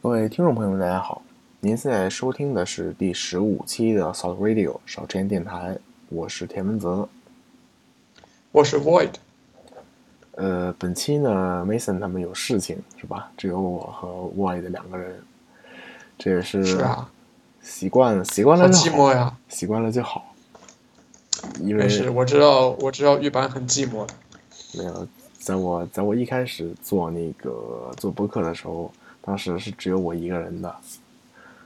各位听众朋友们，大家好！您现在收听的是第十五期的 South Radio 少之言电台，我是田文泽，我是 Void。呃，本期呢，Mason 他们有事情是吧？只有我和 Void 两个人，这也是是啊，习惯了，习惯了就好，寂寞呀。习惯了就好。因为没事，我知道，我知道玉版很寂寞的。没有，在我在我一开始做那个做播客的时候，当时是只有我一个人的。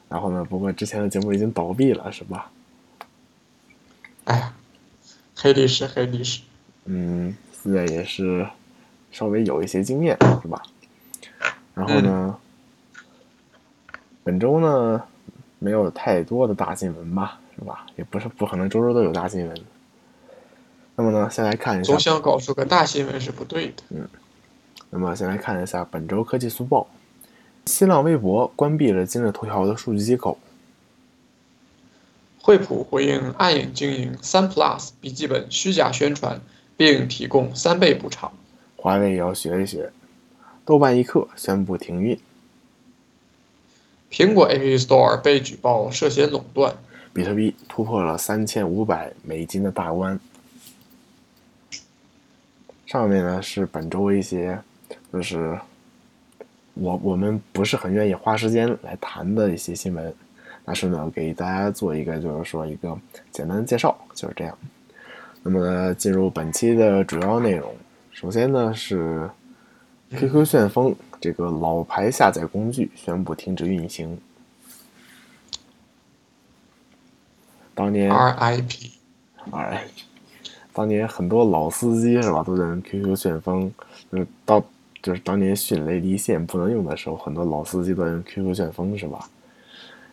然后呢，不过之前的节目已经倒闭了，是吧？哎呀，黑历史，黑历史。嗯，现在也是稍微有一些经验，是吧？然后呢，本周呢没有太多的大新闻吧，是吧？也不是不可能周周都有大新闻。那么呢，先来看一下总，想搞出个大新闻是不对的。嗯那么先来看一下本周科技速报。新浪微博关闭了今日头条的数据接口。惠普回应暗影经营三 Plus 笔记本虚假宣传，并提供三倍补偿。华为也要学一学。豆瓣一刻宣布停运。苹果 App Store 被举报涉嫌垄断。比特币突破了三千五百美金的大关。上面呢是本周一些，就是我我们不是很愿意花时间来谈的一些新闻，但是呢，给大家做一个就是说一个简单的介绍，就是这样。那么呢，进入本期的主要内容，首先呢是 QQ 旋风这个老牌下载工具宣布停止运行。当年 RIP，RIP，，当年很多老司机是吧，都在用 QQ 旋风，就是到就是当年迅雷离线不能用的时候，很多老司机都用 QQ 旋风是吧？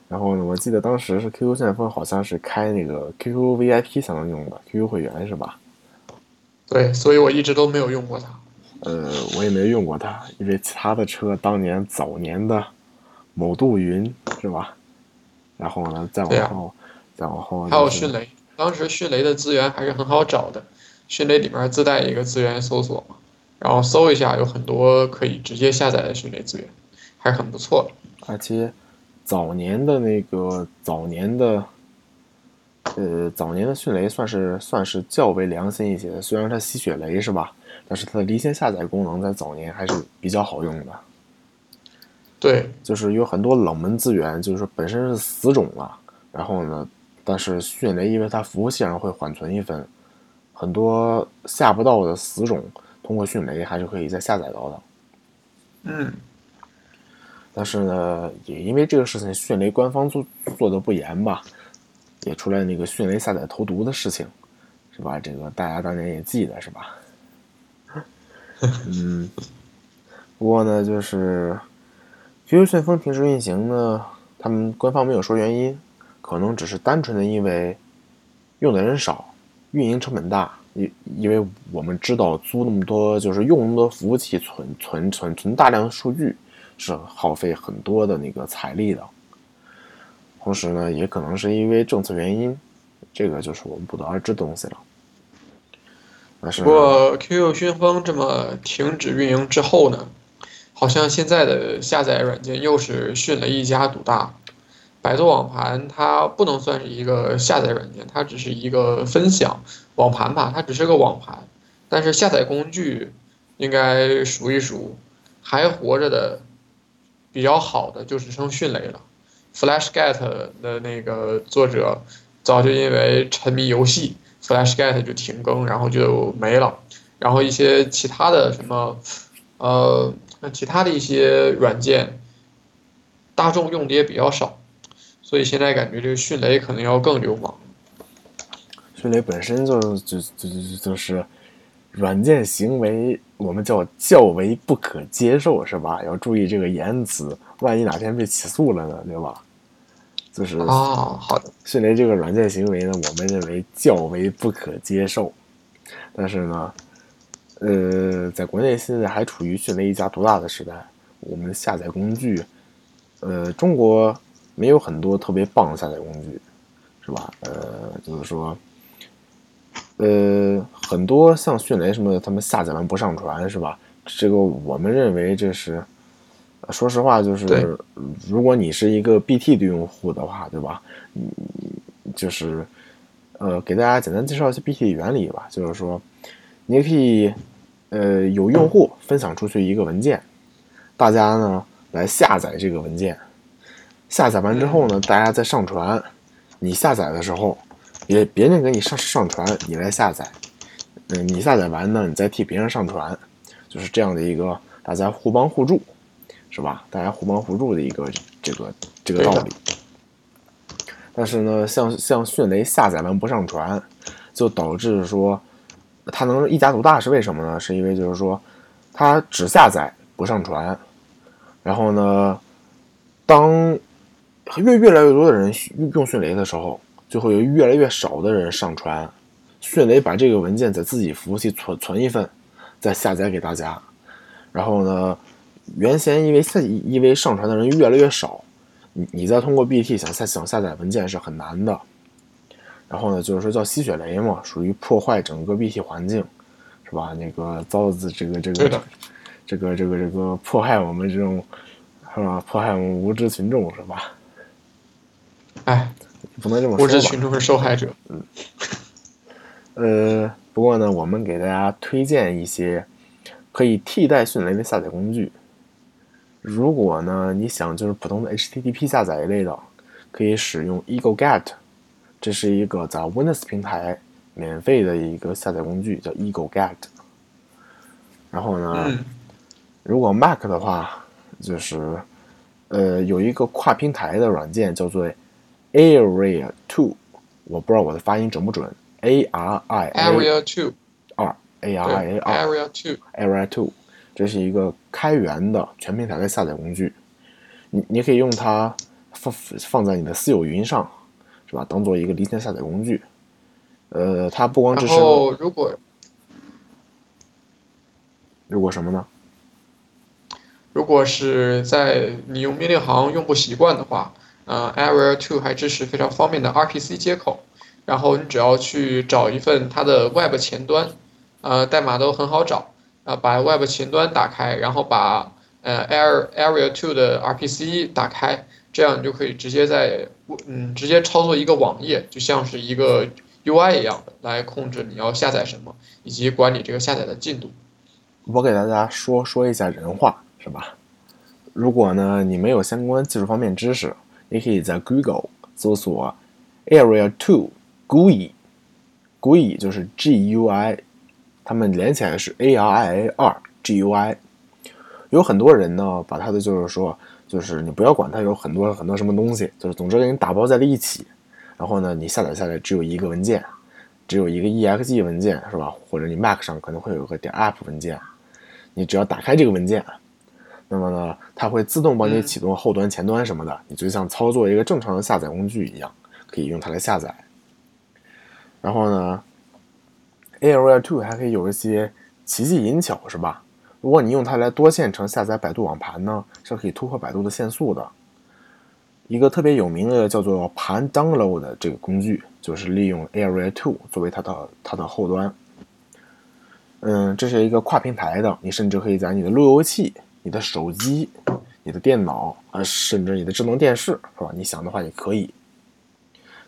然后呢，我记得当时是 QQ 旋风好像是开那个 QQ VIP 才能用的 QQ 会员是吧？对，所以我一直都没有用过它。呃，我也没用过它，因为其他的车当年早年的某度云是吧？然后呢，再往后，再往后还有迅雷，当时迅雷的资源还是很好找的，迅雷里面自带一个资源搜索嘛，然后搜一下有很多可以直接下载的迅雷资源，还是很不错的。而且早年的那个早年的，呃，早年的迅雷算是算是较为良心一些的，虽然它吸血雷是吧？但是它的离线下载功能在早年还是比较好用的，对，就是有很多冷门资源，就是说本身是死种了，然后呢，但是迅雷因为它服务器上会缓存一分，很多下不到的死种，通过迅雷还是可以再下载到的。嗯，但是呢，也因为这个事情，迅雷官方做做的不严吧，也出来那个迅雷下载投毒的事情，是吧？这个大家当年也记得是吧？嗯，不过呢，就是 QQ 旋风停止运行呢，他们官方没有说原因，可能只是单纯的因为用的人少，运营成本大。因因为我们知道租那么多，就是用那么多服务器存存存存大量的数据，是耗费很多的那个财力的。同时呢，也可能是因为政策原因，这个就是我们不得而知的东西了。不过 QQ 旋风这么停止运营之后呢，好像现在的下载软件又是迅雷一家独大。百度网盘它不能算是一个下载软件，它只是一个分享网盘吧，它只是个网盘。但是下载工具应该数一数，还活着的比较好的就只剩迅雷了。FlashGet 的那个作者早就因为沉迷游戏，FlashGet 就停更，然后就没了。然后一些其他的什么，呃，其他的一些软件，大众用的也比较少，所以现在感觉这个迅雷可能要更流氓。迅雷本身就就就就就是软件行为，我们叫较为不可接受，是吧？要注意这个言辞，万一哪天被起诉了呢，对吧？就是啊，好的，迅雷这个软件行为呢，我们认为较为不可接受。但是呢，呃，在国内现在还处于迅雷一家独大的时代，我们下载工具，呃，中国没有很多特别棒的下载工具，是吧？呃，就是说，呃，很多像迅雷什么的，他们下载完不上传，是吧？这个我们认为这是，说实话，就是如果你是一个 BT 的用户的话，对吧？你就是呃，给大家简单介绍一下 BT 的原理吧。就是说，你可以呃有用户分享出去一个文件，大家呢来下载这个文件，下载完之后呢，大家再上传。你下载的时候，别别人给你上上传，你来下载。嗯，你下载完呢，你再替别人上传，就是这样的一个大家互帮互助，是吧？大家互帮互助的一个这个这个道理。但是呢，像像迅雷下载完不上传，就导致说它能一家独大是为什么呢？是因为就是说它只下载不上传，然后呢，当越越来越多的人用迅雷的时候，就会有越来越少的人上传。迅雷把这个文件在自己服务器存存一份，再下载给大家。然后呢，原先因为下因为上传的人越来越少，你你再通过 BT 想下想下载文件是很难的。然后呢，就是说叫吸血雷嘛，属于破坏整个 BT 环境，是吧？那个遭这个这个这个这个这个迫害我们这种是吧？迫害我们无知群众是吧？哎，不能这么说。无知群众是受害者。嗯。呃，不过呢，我们给大家推荐一些可以替代迅雷的下载工具。如果呢你想就是普通的 HTTP 下载一类的，可以使用 EagleGet，这是一个在 Windows 平台免费的一个下载工具，叫 EagleGet。然后呢，嗯、如果 Mac 的话，就是呃有一个跨平台的软件叫做 Area Two，我不知道我的发音准不准。A R I Area Two 二 A R I A 二 Area Two Area Two，这是一个开源的全平台的下载工具，你你可以用它放放在你的私有云上，是吧？当做一个离线下载工具。呃，它不光支持。然后如果如果什么呢？如果是在你用命令行用不习惯的话，呃，Area Two 还支持非常方便的 RPC 接口。然后你只要去找一份它的 Web 前端，呃，代码都很好找，啊，把 Web 前端打开，然后把呃 Air Area Two 的 RPC 打开，这样你就可以直接在嗯直接操作一个网页，就像是一个 UI 一样来控制你要下载什么，以及管理这个下载的进度。我给大家说说一下人话，是吧？如果呢你没有相关技术方面知识，你可以在 Google 搜索 Area Two。GUI，GUI 就是 GUI，它们连起来是 ARIA 二 GUI。有很多人呢，把它的就是说，就是你不要管它有很多很多什么东西，就是总之给你打包在了一起。然后呢，你下载下来只有一个文件，只有一个 EXE 文件，是吧？或者你 Mac 上可能会有个点 App 文件，你只要打开这个文件，那么呢，它会自动帮你启动后端、前端什么的，你就像操作一个正常的下载工具一样，可以用它来下载。然后呢，Area Two 还可以有一些奇技淫巧，是吧？如果你用它来多线程下载百度网盘呢，是可以突破百度的限速的。一个特别有名的叫做盘 Download 的这个工具，就是利用 Area Two 作为它的它的后端。嗯，这是一个跨平台的，你甚至可以在你的路由器、你的手机、你的电脑啊，甚至你的智能电视，是吧？你想的话也可以。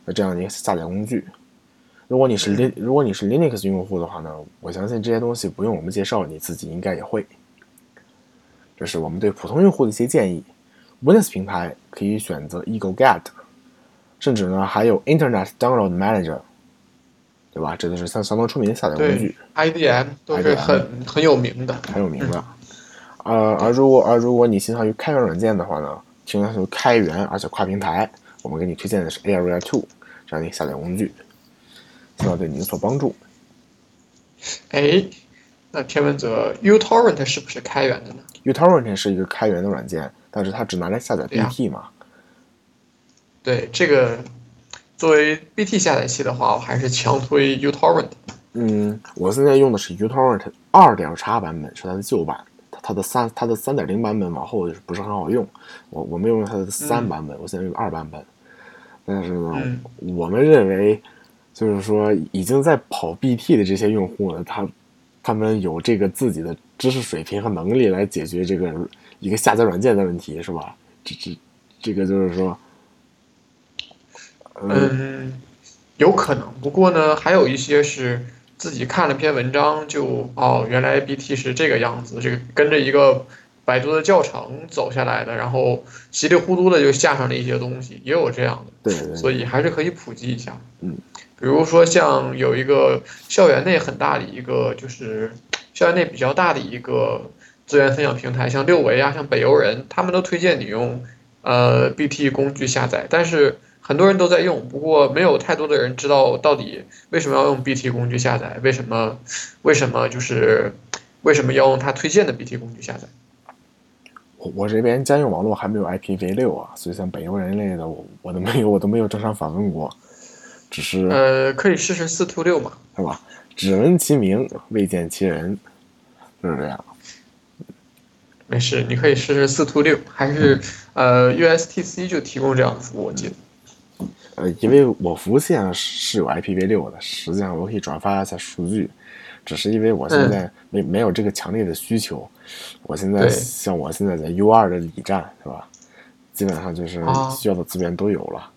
那这样一个下载工具。如果你是 Lin 如果你是 Linux 用户的话呢，我相信这些东西不用我们介绍，你自己应该也会。这是我们对普通用户的一些建议。Windows 平台可以选择 EagleGet，甚至呢还有 Internet Download Manager，对吧？这都是相相当出名的下载工具。IDM 都是很很有名的，很有名的。呃，而如果而如果你倾向于开源软件的话呢，倾向于开源而且跨平台，我们给你推荐的是 Area Two 这样的下载工具。希望对你有所帮助。哎，那天文泽 uTorrent 是不是开源的呢？uTorrent 是一个开源的软件，但是它只拿来下载 BT 嘛。对这个，作为 BT 下载器的话，我还是强推 uTorrent。嗯，我现在用的是 uTorrent 二点叉版本，是它的旧版。它的三它的三点零版本往后不是很好用。我我没有用它的三版本，我现在用二版本。但是呢，嗯、我们认为。就是说，已经在跑 BT 的这些用户呢，他他们有这个自己的知识水平和能力来解决这个一个下载软件的问题，是吧？这这这个就是说，嗯，有可能。不过呢，还有一些是自己看了篇文章就哦，原来 BT 是这个样子，这个跟着一个百度的教程走下来的，然后稀里糊涂的就下上了一些东西，也有这样的。所以还是可以普及一下。嗯，比如说像有一个校园内很大的一个，就是校园内比较大的一个资源分享平台，像六维啊，像北邮人，他们都推荐你用呃 BT 工具下载，但是很多人都在用，不过没有太多的人知道到底为什么要用 BT 工具下载，为什么为什么就是为什么要用他推荐的 BT 工具下载。我我这边家用网络还没有 IPv6 啊，所以像北欧人类的我我都没有，我都没有正常访问过，只是呃，可以试试四 to 六嘛，是吧？只闻其名，未见其人，就是这样。没事，你可以试试四 to 六，还是呃 USTC 就提供这样的服务，我记得。呃，因为我服务器上是有 IPv6 的，实际上我可以转发一下数据，只是因为我现在没没有这个强烈的需求。我现在像我现在在 U 二的里站是吧？基本上就是啊需要的资源都有了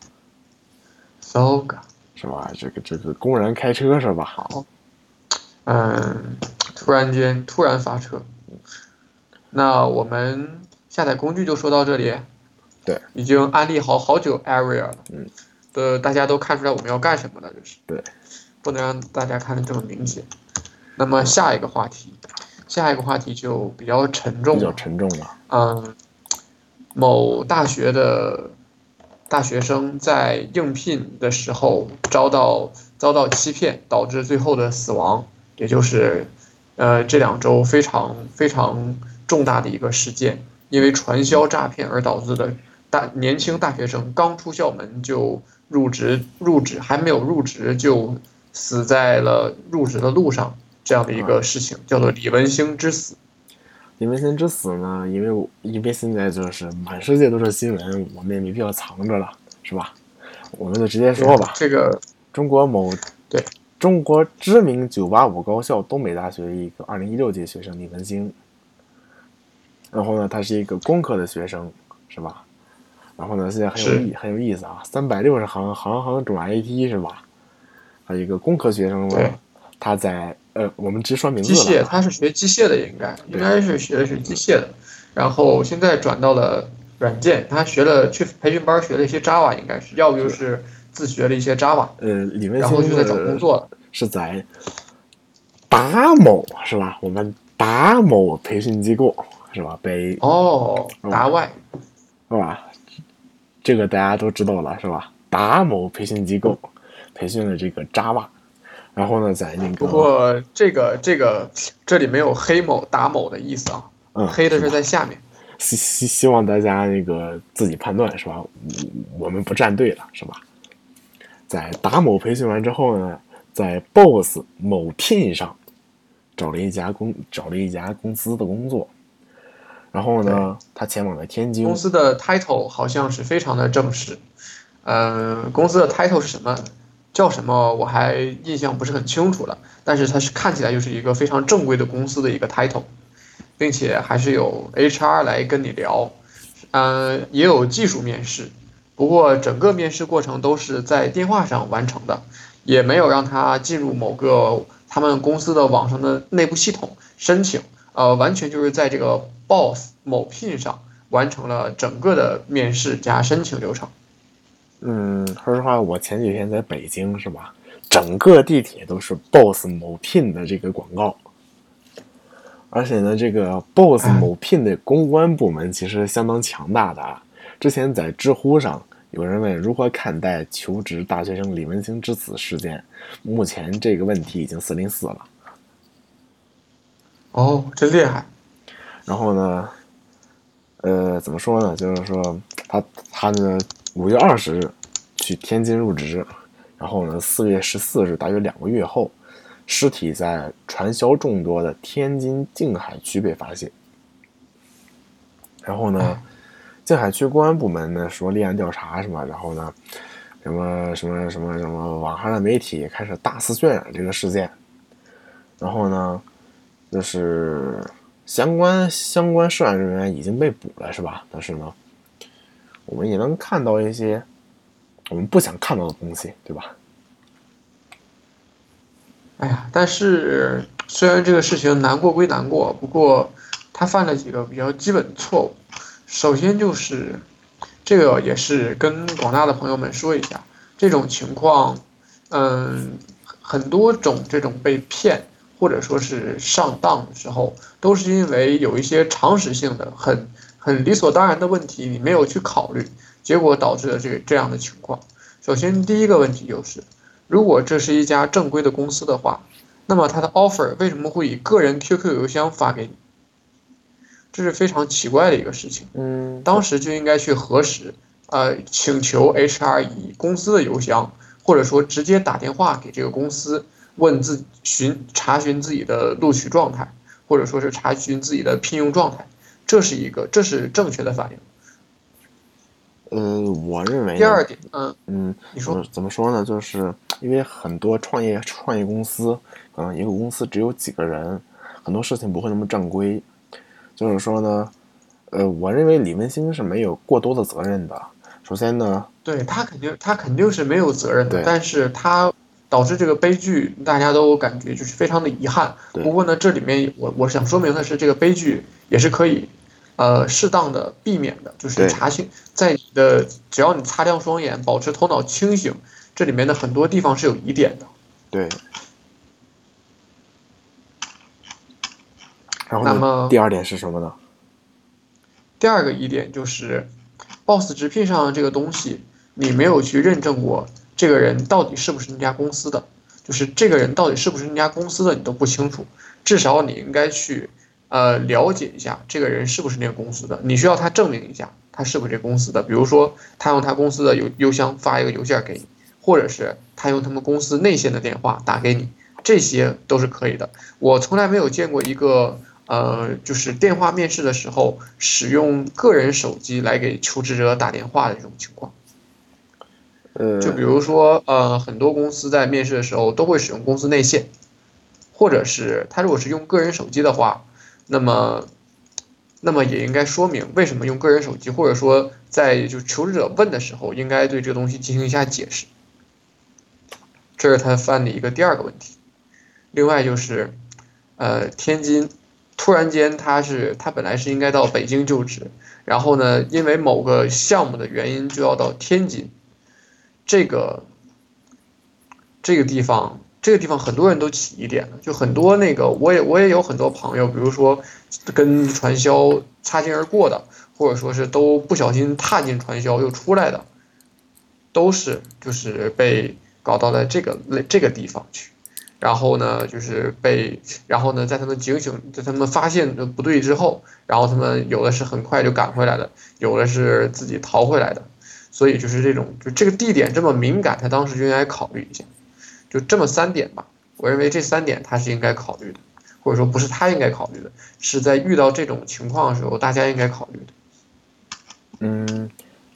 ，So g 是吧？这个这个公然开车是吧？好，嗯，突然间突然发车，那我们下载工具就说到这里。对，已经安利好好久 Area 了。嗯，的大家都看出来我们要干什么了，就是。对，不能让大家看得这么明显。那么下一个话题，下一个话题就比较沉重比较。沉重了。嗯，某大学的大学生在应聘的时候遭到遭到欺骗，导致最后的死亡，也就是呃这两周非常非常重大的一个事件，因为传销诈骗而导致的大年轻大学生刚出校门就入职入职还没有入职就死在了入职的路上，这样的一个事情叫做李文星之死。李文星之死呢？因为因为现在就是满世界都是新闻，我们也没必要藏着了，是吧？我们就直接说吧。这个中国某对中国知名985高校东北大学一个2016届学生李文星，然后呢，他是一个工科的学生，是吧？然后呢，现在很有是意很有意思啊，三百六十行行行转 IT 是吧？还有一个工科学生呢对，他在呃，我们直说名字机械，他是学机械的，应该应该是学的是机械的，然后现在转到了软件，他学了去培训班学了一些 Java，应该是，要不就是自学了一些 Java，呃，李文然后就在找工作了。是在达某是吧？我们达某培训机构是吧？北哦，达外，是吧？这个大家都知道了是吧？达某培训机构培训的这个 Java，然后呢，在那个不过这个这个这里没有黑某达某的意思啊，嗯，黑的是在下面。希希希望大家那个自己判断是吧？我我们不站队了是吧？在达某培训完之后呢，在 Boss 某聘上找了一家公找了一家公司的工作，然后呢，他前往了天津公，司的 title 好像是非常的正式，呃，公司的 title 是什么？叫什么？我还印象不是很清楚了。但是它是看起来就是一个非常正规的公司的一个 title，并且还是有 HR 来跟你聊，呃，也有技术面试。不过整个面试过程都是在电话上完成的，也没有让他进入某个他们公司的网上的内部系统申请，呃，完全就是在这个 Boss 某聘上完成了整个的面试加申请流程。嗯，说实话，我前几天在北京是吧？整个地铁都是 Boss 某聘的这个广告，而且呢，这个 Boss 某 聘的公关部门其实相当强大的啊。之前在知乎上有人问如何看待求职大学生李文星之死事件，目前这个问题已经四零四了。哦，真厉害！然后呢，呃，怎么说呢？就是说他他呢，五月二十日去天津入职，然后呢，四月十四日，大约两个月后，尸体在传销众多的天津静海区被发现。然后呢，静海区公安部门呢说立案调查什么？然后呢，什么什么什么什么，网上的媒体开始大肆渲染这个事件。然后呢，就是相关相关涉案人员已经被捕了，是吧？但是呢，我们也能看到一些我们不想看到的东西，对吧？哎呀，但是虽然这个事情难过归难过，不过他犯了几个比较基本的错误。首先就是这个也是跟广大的朋友们说一下，这种情况，嗯，很多种这种被骗或者说是上当的时候，都是因为有一些常识性的、很很理所当然的问题你没有去考虑，结果导致了这个这样的情况。首先第一个问题就是。如果这是一家正规的公司的话，那么他的 offer 为什么会以个人 QQ 邮箱发给你？这是非常奇怪的一个事情。嗯，当时就应该去核实，呃，请求 HR 以公司的邮箱，或者说直接打电话给这个公司，问自询查询自己的录取状态，或者说是查询自己的聘用状态，这是一个，这是正确的反应。嗯，我认为第二点，嗯嗯，你说怎么说呢？就是因为很多创业创业公司，可能一个公司只有几个人，很多事情不会那么正规。就是说呢，呃，我认为李文星是没有过多的责任的。首先呢，对他肯定他肯定是没有责任的，但是他导致这个悲剧，大家都感觉就是非常的遗憾。不过呢，这里面我我想说明的是，这个悲剧也是可以。呃，适当的避免的就是查清，在你的只要你擦亮双眼，保持头脑清醒，这里面的很多地方是有疑点的。对。然后，那么第二点是什么呢？第二个疑点就是，boss 直聘上的这个东西，你没有去认证过这个人到底是不是那家公司的，就是这个人到底是不是那家公司的，你都不清楚，至少你应该去。呃，了解一下这个人是不是那个公司的，你需要他证明一下他是不是这公司的。比如说，他用他公司的邮邮箱发一个邮件给你，或者是他用他们公司内线的电话打给你，这些都是可以的。我从来没有见过一个呃，就是电话面试的时候使用个人手机来给求职者打电话的这种情况。就比如说，呃，很多公司在面试的时候都会使用公司内线，或者是他如果是用个人手机的话。那么，那么也应该说明为什么用个人手机，或者说在就求职者问的时候，应该对这个东西进行一下解释。这是他犯的一个第二个问题。另外就是，呃，天津突然间他是他本来是应该到北京就职，然后呢，因为某个项目的原因就要到天津，这个这个地方。这个地方很多人都起疑点了，就很多那个，我也我也有很多朋友，比如说跟传销擦肩而过的，或者说是都不小心踏进传销又出来的，都是就是被搞到了这个这个地方去，然后呢就是被，然后呢在他们警醒，在他们发现的不对之后，然后他们有的是很快就赶回来的，有的是自己逃回来的，所以就是这种就这个地点这么敏感，他当时就应该考虑一下。就这么三点吧，我认为这三点他是应该考虑的，或者说不是他应该考虑的，是在遇到这种情况的时候，大家应该考虑的。嗯，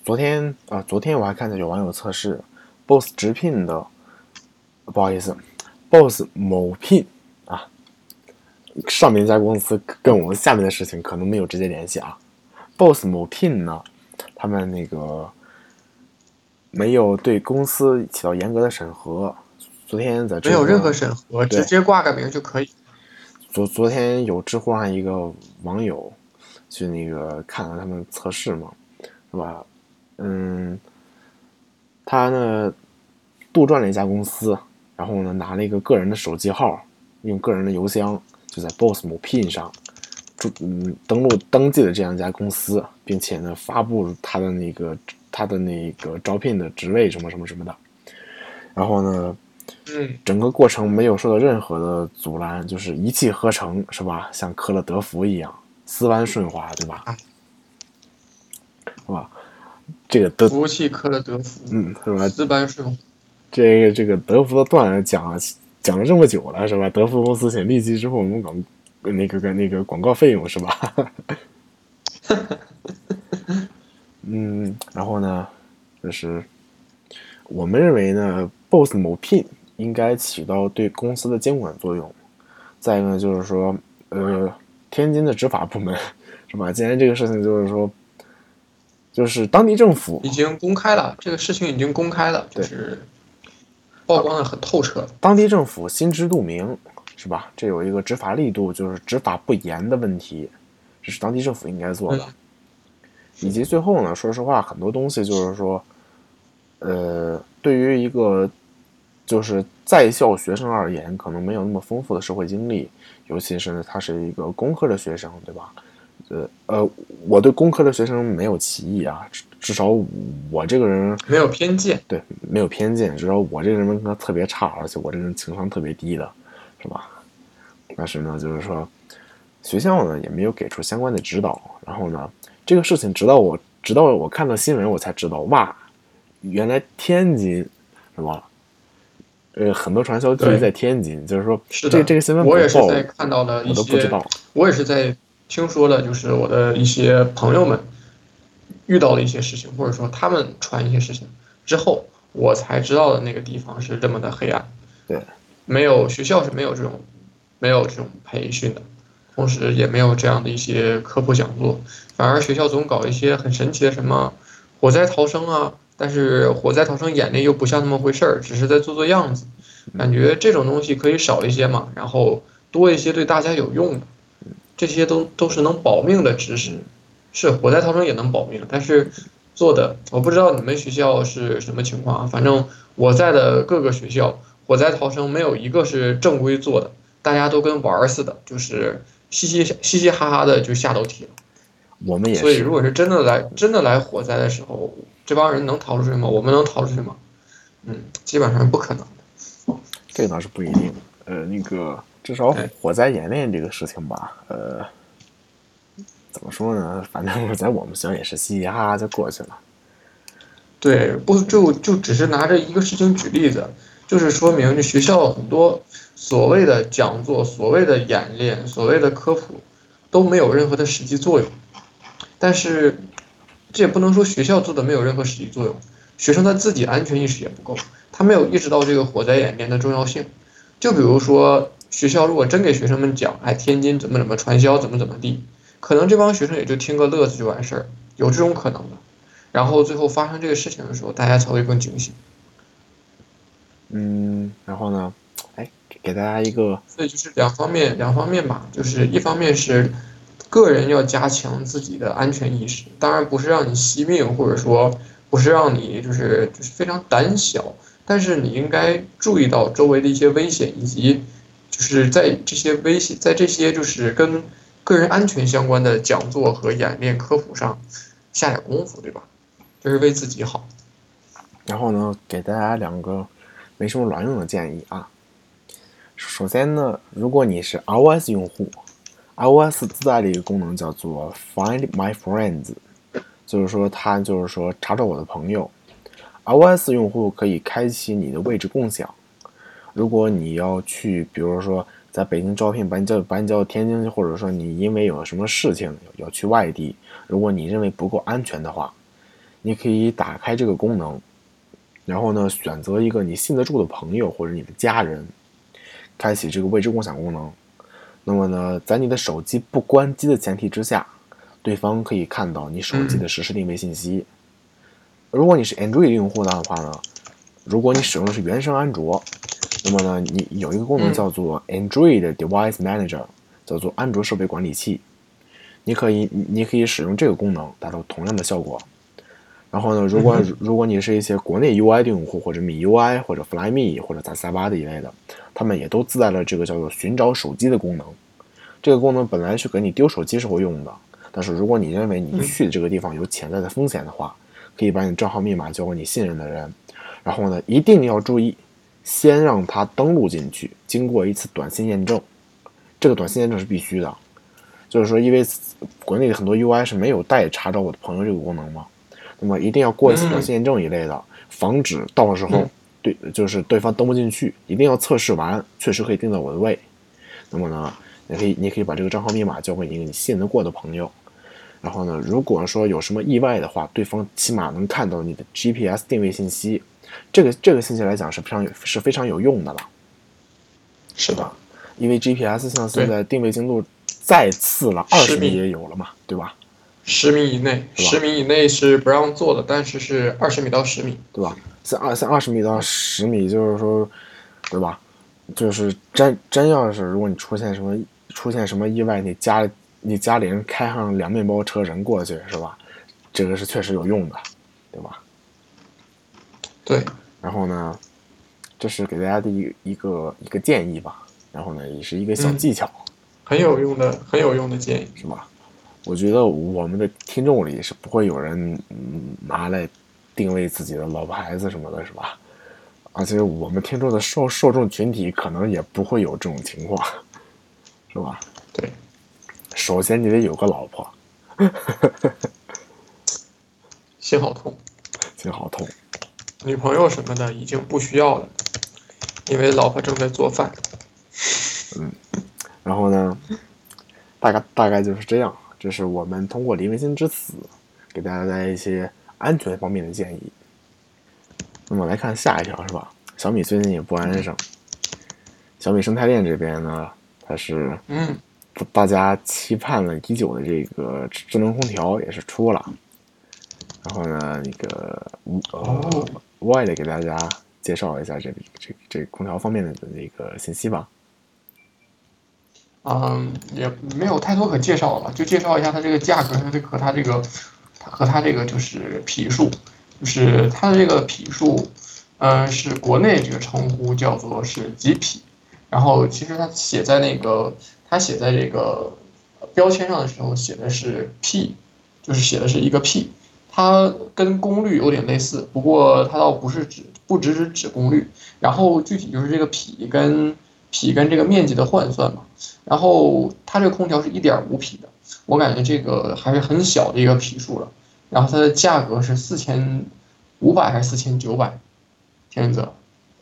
昨天啊，昨天我还看到有网友测试，boss 直聘的，不好意思，boss 某聘啊，上面一家公司跟我们下面的事情可能没有直接联系啊，boss 某聘呢，他们那个没有对公司起到严格的审核。昨天在没有任何审核，直接挂个名就可以。昨昨天有知乎上一个网友去那个看了他们测试嘛，是吧？嗯，他呢杜撰了一家公司，然后呢拿了一个个人的手机号，用个人的邮箱就在 Boss 某聘上注嗯登录登记了这样一家公司，并且呢发布他的那个他的那个招聘的职位什么什么什么的，然后呢。嗯，整个过程没有受到任何的阻拦，就是一气呵成，是吧？像科了德福一样，丝般顺滑，对吧？是吧？这个德服务器科了德福，嗯，是吧？丝般顺滑。这个这个德福的段讲了讲了这么久了，是吧？德福公司请立即支付我们广那个个那个广告费用，是吧？嗯，然后呢，就是我们认为呢，boss 某聘。应该起到对公司的监管作用。再一个呢，就是说，呃，天津的执法部门，是吧？既然这个事情就是说，就是当地政府已经公开了，这个事情已经公开了，就是曝光的很透彻。当地政府心知肚明，是吧？这有一个执法力度，就是执法不严的问题，这是当地政府应该做的。以及最后呢，说实话，很多东西就是说，呃，对于一个就是在校学生而言，可能没有那么丰富的社会经历，尤其是他是一个工科的学生，对吧？呃呃，我对工科的学生没有歧义啊，至至少我这个人没有偏见，对，没有偏见，至少我这个人文科特别差，而且我这个人情商特别低的，是吧？但是呢，就是说学校呢也没有给出相关的指导，然后呢。这个事情，直到我直到我看到新闻，我才知道，哇，原来天津什么？呃，很多传销聚集在天津，就是说，是这这个新闻我也是在看到了一些，我也是在听说了，就是我的一些朋友们遇到了一些事情，或者说他们传一些事情之后，我才知道的那个地方是这么的黑暗。对，没有学校是没有这种没有这种培训的。同时也没有这样的一些科普讲座，反而学校总搞一些很神奇的什么火灾逃生啊，但是火灾逃生演练又不像那么回事儿，只是在做做样子，感觉这种东西可以少一些嘛，然后多一些对大家有用的，这些都都是能保命的知识，是火灾逃生也能保命，但是做的我不知道你们学校是什么情况啊，反正我在的各个学校火灾逃生没有一个是正规做的，大家都跟玩儿似的，就是。嘻嘻嘻嘻哈哈的就下楼梯了，我们也所以如果是真的来真的来火灾的时候，这帮人能逃出去吗？我们能逃出去吗？嗯，基本上不可能的。这个倒是不一定。呃，那个至少火灾演练这个事情吧，呃，怎么说呢？反正在我们学校也是嘻嘻哈哈就过去了。对，不就就只是拿着一个事情举例子，就是说明这学校很多。所谓的讲座、所谓的演练、所谓的科普，都没有任何的实际作用。但是，这也不能说学校做的没有任何实际作用。学生他自己安全意识也不够，他没有意识到这个火灾演练的重要性。就比如说，学校如果真给学生们讲，哎，天津怎么怎么传销，怎么怎么地，可能这帮学生也就听个乐子就完事儿，有这种可能的。然后最后发生这个事情的时候，大家才会更警醒。嗯，然后呢？给大家一个，所以就是两方面，两方面吧，就是一方面是个人要加强自己的安全意识，当然不是让你惜命，或者说不是让你就是就是非常胆小，但是你应该注意到周围的一些危险，以及就是在这些危险，在这些就是跟个人安全相关的讲座和演练科普上下点功夫，对吧？这是为自己好。然后呢，给大家两个没什么卵用的建议啊。首先呢，如果你是 iOS 用户，iOS 自带的一个功能叫做 Find My Friends，就是说它就是说查找我的朋友。iOS 用户可以开启你的位置共享。如果你要去，比如说在北京招聘，把你叫把你叫到天津，或者说你因为有什么事情要去外地，如果你认为不够安全的话，你可以打开这个功能，然后呢选择一个你信得住的朋友或者你的家人。开启这个位置共享功能，那么呢，在你的手机不关机的前提之下，对方可以看到你手机的实时定位信息。如果你是 Android 用户的话呢，如果你使用的是原生安卓，那么呢，你有一个功能叫做 Android Device Manager，叫做安卓设备管理器，你可以你可以使用这个功能达到同样的效果。然后呢，如果如果你是一些国内 UI 的用户，或者米 UI，或者 Flyme，或者在塞巴的一类的，他们也都自带了这个叫做寻找手机的功能。这个功能本来是给你丢手机时候用的，但是如果你认为你去的这个地方有潜在的风险的话，可以把你账号密码交给你信任的人。然后呢，一定要注意，先让他登录进去，经过一次短信验证。这个短信验证是必须的，就是说，因为国内的很多 UI 是没有带查找我的朋友这个功能嘛。那么一定要过一次短信验证一类的，防止到时候对就是对方登不进去，一定要测试完，确实可以定到我的位。那么呢，你可以你可以把这个账号密码交给一个你信得过的朋友。然后呢，如果说有什么意外的话，对方起码能看到你的 GPS 定位信息，这个这个信息来讲是非常有是非常有用的了。是的，因为 GPS 像现在定位精度再次了二十10米米也有了嘛，对吧？十米以内，十米以内是不让做的，但是是二十米到十米。对吧？像二像二十米到十米，就是说，对吧？就是真真要是如果你出现什么出现什么意外，你家你家里人开上两面包车人过去，是吧？这个是确实有用的，对吧？对，然后呢，这是给大家的一个一个一个建议吧。然后呢，也是一个小嗯技巧，很有用的，很有用的建议。是吧？我觉得我们的听众里是不会有人嗯拿来定位自己的老婆孩子什么的，是吧？而且我们听众的受受众群体可能也不会有这种情况，是吧？对，首先你得有个老婆，心好痛，心好痛。女朋友什么的已经不需要了，因为老婆正在做饭。嗯然后呢，大概大概就是这样。这是我们通过林文新之死给大家带来一些安全方面的建议。那么来看下一条是吧？小米最近也不安生。小米生态链这边呢，它是嗯，大家期盼了已久的这个智智能空调也是出了。然后呢，那个呃哦 Y 的给大家介绍一下这这这空调方面的那个信息吧。嗯，也没有太多可介绍的了，就介绍一下它这个价格，它这和它这个，和它这个就是匹数，就是它的这个匹数，嗯，是国内这个称呼叫做是几匹，然后其实它写在那个它写在这个标签上的时候写的是 P，就是写的是一个 P，它跟功率有点类似，不过它倒不是指不只是指功率，然后具体就是这个匹跟匹跟这个面积的换算嘛。然后它这个空调是一点五匹的，我感觉这个还是很小的一个匹数了。然后它的价格是四千五百还是四千九百？天泽，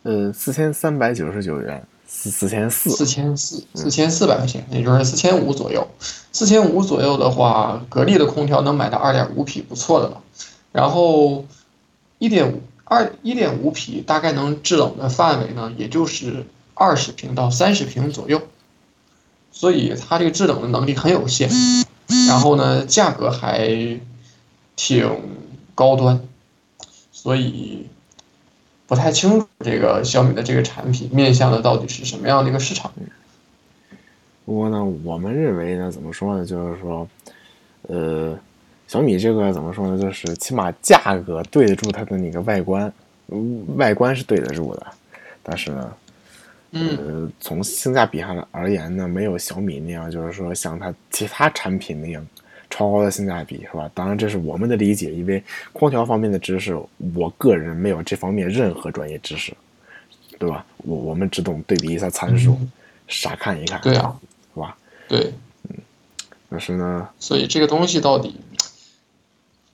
呃，四千三百九十九元，四四千四，四千四四千四百块钱，也就是四千五左右。四千五左右的话，格力的空调能买到二点五匹，不错的了。然后一点五二一点五匹大概能制冷的范围呢，也就是二十平到三十平左右。所以它这个制冷的能力很有限，然后呢，价格还挺高端，所以不太清楚这个小米的这个产品面向的到底是什么样的一个市场。不过呢，我们认为呢，怎么说呢，就是说，呃，小米这个怎么说呢，就是起码价格对得住它的那个外观，外观是对得住的，但是呢，呃，从性价比上而言呢，没有小米那样，就是说像它其他产品那样超高的性价比，是吧？当然这是我们的理解，因为空调方面的知识，我个人没有这方面任何专业知识，对吧？我我们只懂对比一下参数，傻看一看，对啊，是吧？对，嗯但是呢，所以这个东西到底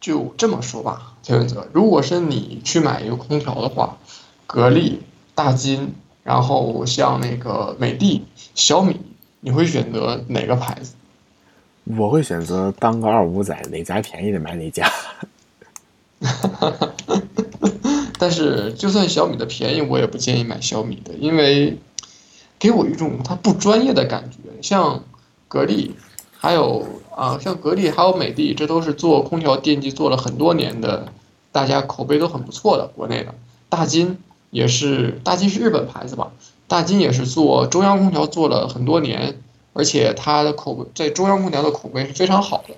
就这么说吧，田文泽，如果是你去买一个空调的话，格力、大金，然后像那个美的、小米，你会选择哪个牌子？我会选择当个二五仔，哪家便宜的买哪家。但是就算小米的便宜，我也不建议买小米的，因为给我一种它不专业的感觉。像格力，还有啊，像格力还有美的，这都是做空调电机做了很多年的，大家口碑都很不错的国内的。大金也是，大金是日本牌子吧？大金也是做中央空调做了很多年，而且它的口碑在中央空调的口碑是非常好的，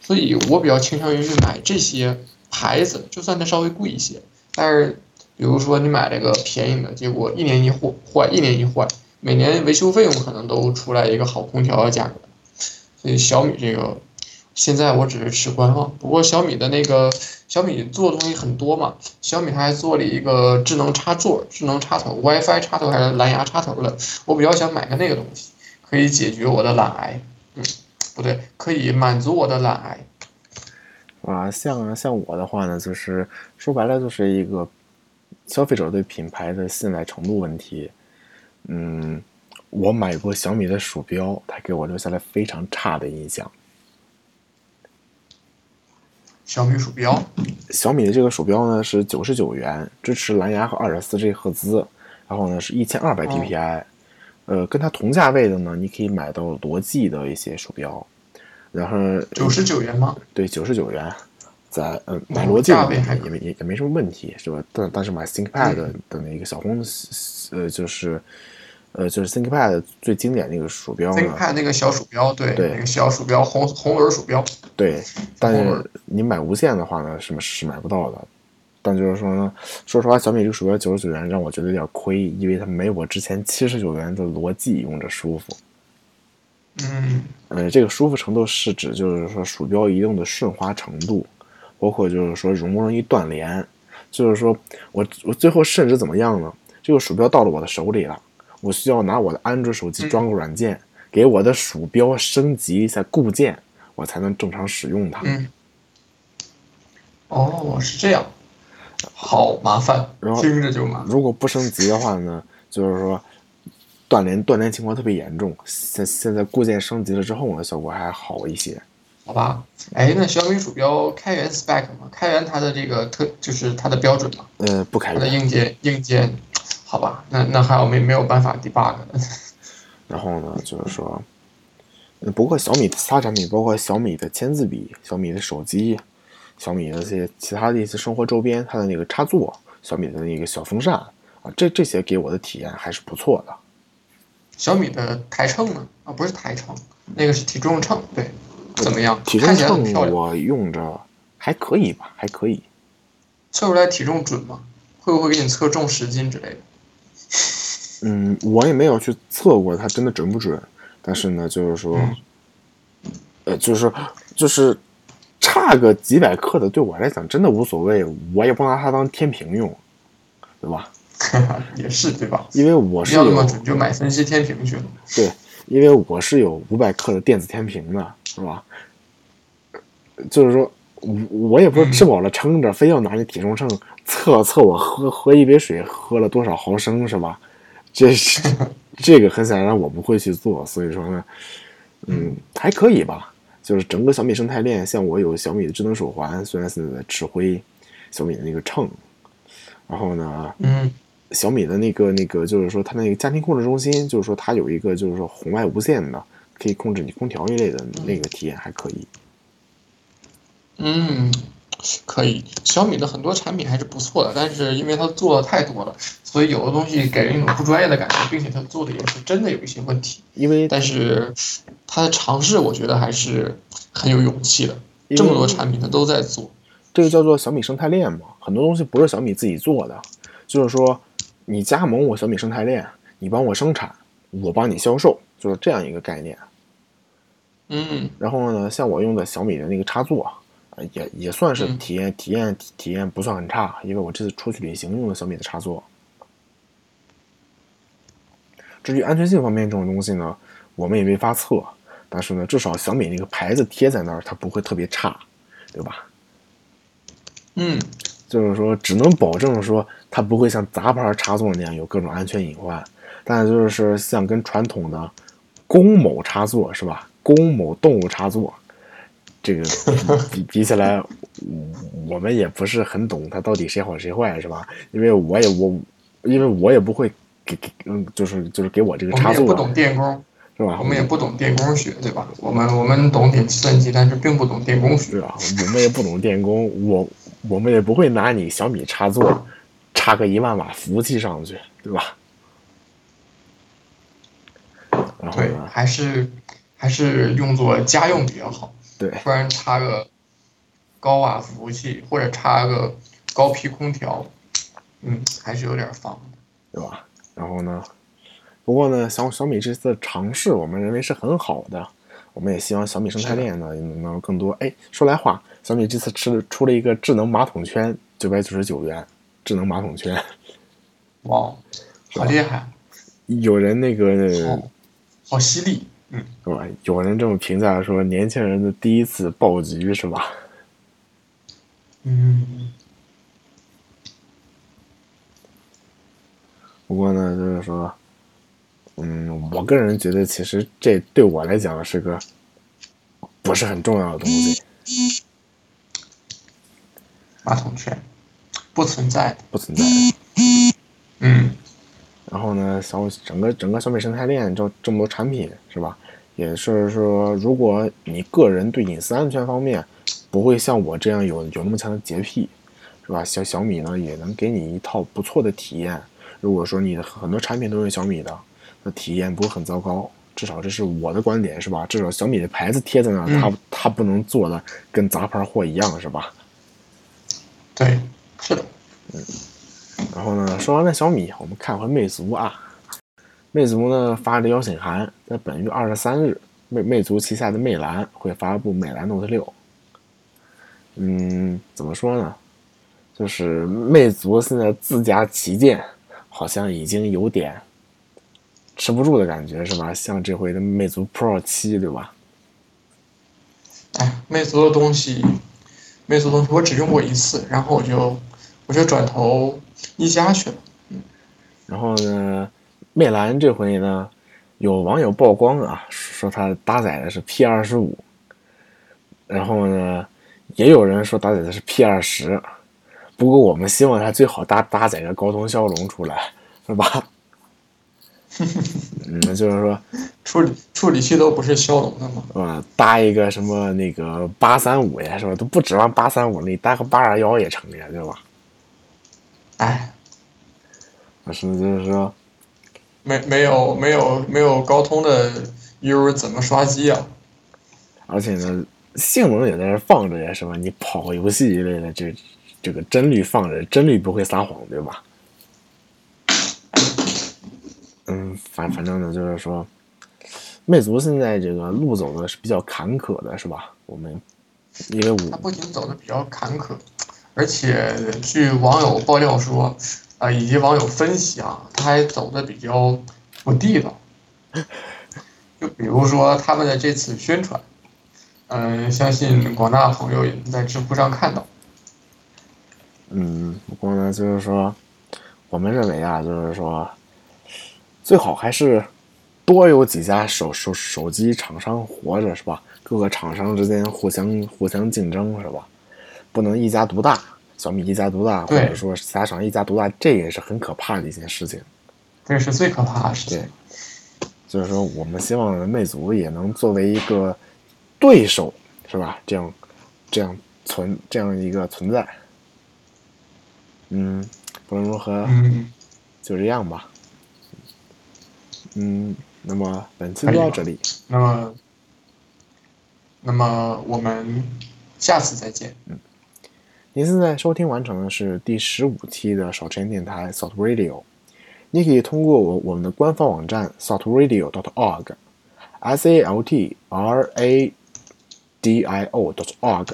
所以我比较倾向于去买这些牌子，就算它稍微贵一些。但是，比如说你买了个便宜的，结果一年一坏，坏一年一坏，每年维修费用可能都出来一个好空调的价格。所以小米这个，现在我只是持观望。不过小米的那个小米做的东西很多嘛，小米它还做了一个智能插座、智能插头、WiFi 插头还是蓝牙插头的，我比较想买个那个东西，可以解决我的懒癌。嗯，不对，可以满足我的懒癌。啊，像啊像我的话呢，就是说白了就是一个消费者对品牌的信赖程度问题。嗯，我买过小米的鼠标，它给我留下了非常差的印象。小米鼠标，小米的这个鼠标呢是九十九元，支持蓝牙和二点四 G 赫兹，然后呢是一千二百 DPI。呃，跟它同价位的呢，你可以买到罗技的一些鼠标，然后九十九元吗？对，九十九元，在嗯买哦罗技也没也也没什么问题，是吧？但但是买 ThinkPad 的那个小红，呃，就是呃就是 ThinkPad 最经典那个鼠标呢，ThinkPad 那个小鼠标，对，对那个小鼠标，红红轮鼠标，对，但是你买无线的话呢，是是买不到的。但就是说呢，说实话，小米这个鼠标九十九元让我觉得有点亏，因为它没我之前七十九元的罗技用着舒服。嗯呃，这个舒服程度是指就是说鼠标移动的顺滑程度，包括就是说容不容易断连。就是说我我最后甚至怎么样呢？这个鼠标到了我的手里了，我需要拿我的安卓手机装个软件，给我的鼠标升级一下固件，我才能正常使用它。嗯，哦，是这样，好麻烦然，后听着就麻烦。如果不升级的话呢，就是说断连断连情况特别严重。现现在固件升级了之后呢，效果还好一些。好吧，哎，那小米鼠标开源 spec 吗？开源它的这个特就是它的标准吗，呃，不开它的。硬件硬件，好吧，那那还有没没有办法 debug 的？然后呢，就是说，呃不过小米的其他产品，包括小米的签字笔、小米的手机、小米的这些其他的一些生活周边，它的那个插座、小米的那个小风扇啊，这这些给我的体验还是不错的。小米的台秤呢？啊，不是台秤，那个是体重秤，对，怎么样？体重秤，我用着还可以吧，还可以。测出来体重准吗？会不会给你测重十斤之类的？嗯，我也没有去测过它真的准不准，但是呢，就是说，嗯呃，就是说就是差个几百克的，对我来讲真的无所谓，我也不拿它当天平用，对吧？也是对吧？因为我是要那么准，就买分析天平去了。对，因为我是有五百克的电子天平的，是吧？就是说，我我也不是吃饱了撑着，非要拿那体重秤测测我喝喝一杯水喝了多少毫升，是吧？这是 这个很显然我不会去做，所以说呢，嗯，还可以吧。就是整个小米生态链，像我有小米的智能手环，虽然是在指挥小米的那个秤，然后呢，嗯小米的那个那个，就是说它那个家庭控制中心，就是说它有一个就是说红外无线的，可以控制你空调一类的那个体验还可以。嗯，可以。小米的很多产品还是不错的，但是因为它做的太多了，所以有的东西给人一种不专业的感觉，并且它做的也是真的有一些问题。因为但是它的尝试，我觉得还是很有勇气的。这么多产品它都在做，这个叫做小米生态链嘛，很多东西不是小米自己做的，就是说你加盟我小米生态链，你帮我生产，我帮你销售，就是这样一个概念。嗯然后呢，像我用的小米的那个插座，呃也也算是嗯体验、体验体体验不算很差，因为我这次出去旅行用了小米的插座。至于安全性方面这种东西呢，我们也没法测，但是呢，至少小米那个牌子贴在那儿，它不会特别差，对吧？嗯就是说，只能保证说它不会像杂牌插座那样有各种安全隐患，但是就是像跟传统的公某插座是吧？公某动物插座，这个 比比起来，我们也不是很懂它到底谁好谁坏是吧？因为我也我，因为我也不会给给嗯，就是就是给我这个我插座们也不懂电工，是吧？我们也不懂电工学，对吧？我们我们懂点计算机，但是并不懂电工学。对吧？我们也不懂电工，我我们也不会拿你小米插座插个一万瓦服务器上去，对吧？然后对，还是还是用作家用比较好，对不然插个高瓦服务器或者插个高批空调，嗯，还是有点放。对吧？然后呢，不过呢，小小米这次的尝试，我们认为是很好的。我们也希望小米生态链呢能有更多。哎，说来话，小米这次吃了出了一个智能马桶圈，九百九十九元，智能马桶圈。哇，好厉害，有人那个好好犀利，嗯，是吧？有人这么评价说，年轻人的第一次爆菊是吧？嗯，不过呢，就是说，嗯，我个人觉得，其实这对我来讲是个不是很重要的东西，马桶圈不存在的，不存在的。嗯，然后呢，个小整个整个小米生态链就这么多产品是吧？也是说，如果你个人对隐私安全方面不会像我这样有有那么强的洁癖，是吧？小小米呢也能给你一套不错的体验。如果说你的很多产品都是小米的，那体验不会很糟糕。至少这是我的观点，是吧？至少小米的牌子贴在那儿，它它不能做的跟杂牌货一样，是吧？对，是的。嗯。然后呢，说完了小米，我们看回魅族啊。魅族呢发了邀请函，在本月二十三日，魅魅族旗下的魅蓝会发布魅蓝 Note 六。嗯，怎么说呢？就是魅族现在自家旗舰，好像已经有点吃不住的感觉，是吧？像这回的魅族 Pro 七，对吧？哎，魅族的东西，魅族东西我只用过一次，然后我就我就转头一家去了。嗯，然后呢？魅蓝这回呢，有网友曝光啊，说它搭载的是 P 二十五，然后呢，也有人说搭载的是 P 二十，不过我们希望它最好搭搭载个高通骁龙出来，是吧？嗯，就是说，处理处理器都不是骁龙的吗？呃，搭一个什么那个八三五呀，是吧？都不指望八三五你搭个八二幺也成呀，对吧？哎，不是，就是说。没没有没有没有高通的 U 怎么刷机啊？而且呢，性能也在这放着呀，是吧？你跑游戏一类的，这这个帧率放着，帧率不会撒谎，对吧？嗯，反反正呢，就是说，魅族现在这个路走的是比较坎坷的，是吧？我们因为我它不仅走的比较坎坷，而且据网友爆料说。啊，以及网友分析啊，他还走的比较不地道。就比如说他们的这次宣传，嗯，相信广大朋友也能在知乎上看到。嗯，不过呢，就是说，我们认为啊，就是说，最好还是多有几家手手手机厂商活着，是吧？各个厂商之间互相互相竞争，是吧？不能一家独大。小米一家独大，或者说其他厂一家独大，这也是很可怕的一件事情。这是最可怕的事情。就是说，我们希望魅族也能作为一个对手，是吧？这样，这样存这样一个存在。嗯，不论如何，就这样吧。嗯，那么本期就到这里。那么，那么我们下次再见。嗯。您现在收听完成的是第十五期的少晨电台 Salt Radio。你可以通过我我们的官方网站 saltradio.org，s a l t r a d i o.org，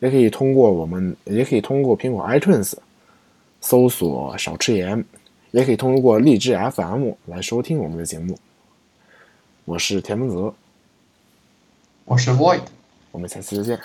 也可以通过我们也可以通过苹果 iTunes 搜索“少吃盐”，也可以通过荔枝 FM 来收听我们的节目。我是田文泽，我是 Void，我们下期再见。